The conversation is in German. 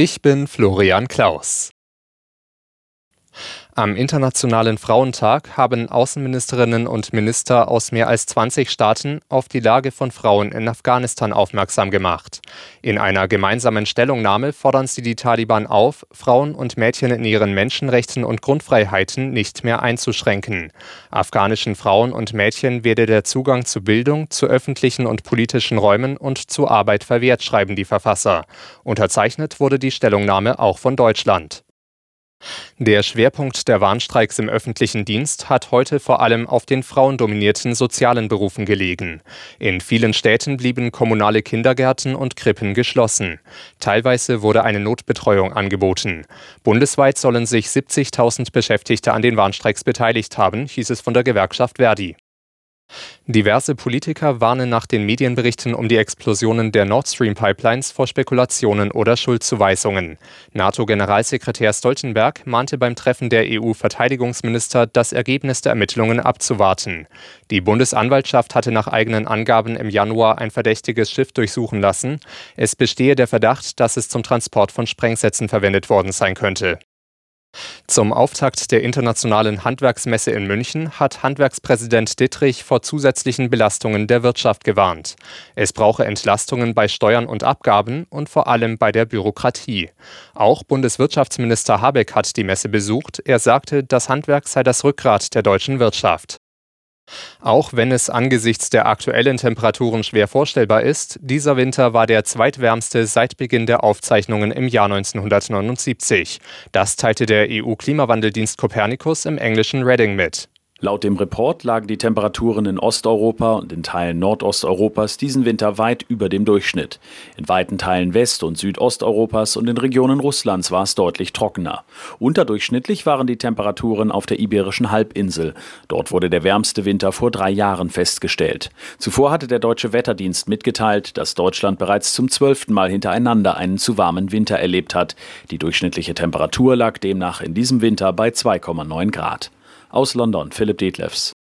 Ich bin Florian Klaus. Am Internationalen Frauentag haben Außenministerinnen und Minister aus mehr als 20 Staaten auf die Lage von Frauen in Afghanistan aufmerksam gemacht. In einer gemeinsamen Stellungnahme fordern sie die Taliban auf, Frauen und Mädchen in ihren Menschenrechten und Grundfreiheiten nicht mehr einzuschränken. Afghanischen Frauen und Mädchen werde der Zugang zu Bildung, zu öffentlichen und politischen Räumen und zu Arbeit verwehrt, schreiben die Verfasser. Unterzeichnet wurde die Stellungnahme auch von Deutschland. Der Schwerpunkt der Warnstreiks im öffentlichen Dienst hat heute vor allem auf den frauendominierten sozialen Berufen gelegen. In vielen Städten blieben kommunale Kindergärten und Krippen geschlossen. Teilweise wurde eine Notbetreuung angeboten. Bundesweit sollen sich 70.000 Beschäftigte an den Warnstreiks beteiligt haben, hieß es von der Gewerkschaft Verdi. Diverse Politiker warnen nach den Medienberichten um die Explosionen der Nord Stream Pipelines vor Spekulationen oder Schuldzuweisungen. NATO-Generalsekretär Stoltenberg mahnte beim Treffen der EU-Verteidigungsminister, das Ergebnis der Ermittlungen abzuwarten. Die Bundesanwaltschaft hatte nach eigenen Angaben im Januar ein verdächtiges Schiff durchsuchen lassen. Es bestehe der Verdacht, dass es zum Transport von Sprengsätzen verwendet worden sein könnte. Zum Auftakt der Internationalen Handwerksmesse in München hat Handwerkspräsident Dittrich vor zusätzlichen Belastungen der Wirtschaft gewarnt. Es brauche Entlastungen bei Steuern und Abgaben und vor allem bei der Bürokratie. Auch Bundeswirtschaftsminister Habeck hat die Messe besucht. Er sagte, das Handwerk sei das Rückgrat der deutschen Wirtschaft. Auch wenn es angesichts der aktuellen Temperaturen schwer vorstellbar ist, dieser Winter war der zweitwärmste seit Beginn der Aufzeichnungen im Jahr 1979. Das teilte der EU-Klimawandeldienst Copernicus im englischen Reading mit. Laut dem Report lagen die Temperaturen in Osteuropa und in Teilen Nordosteuropas diesen Winter weit über dem Durchschnitt. In weiten Teilen West- und Südosteuropas und in Regionen Russlands war es deutlich trockener. Unterdurchschnittlich waren die Temperaturen auf der Iberischen Halbinsel. Dort wurde der wärmste Winter vor drei Jahren festgestellt. Zuvor hatte der Deutsche Wetterdienst mitgeteilt, dass Deutschland bereits zum zwölften Mal hintereinander einen zu warmen Winter erlebt hat. Die durchschnittliche Temperatur lag demnach in diesem Winter bei 2,9 Grad. Aus London Philipp Detlefs.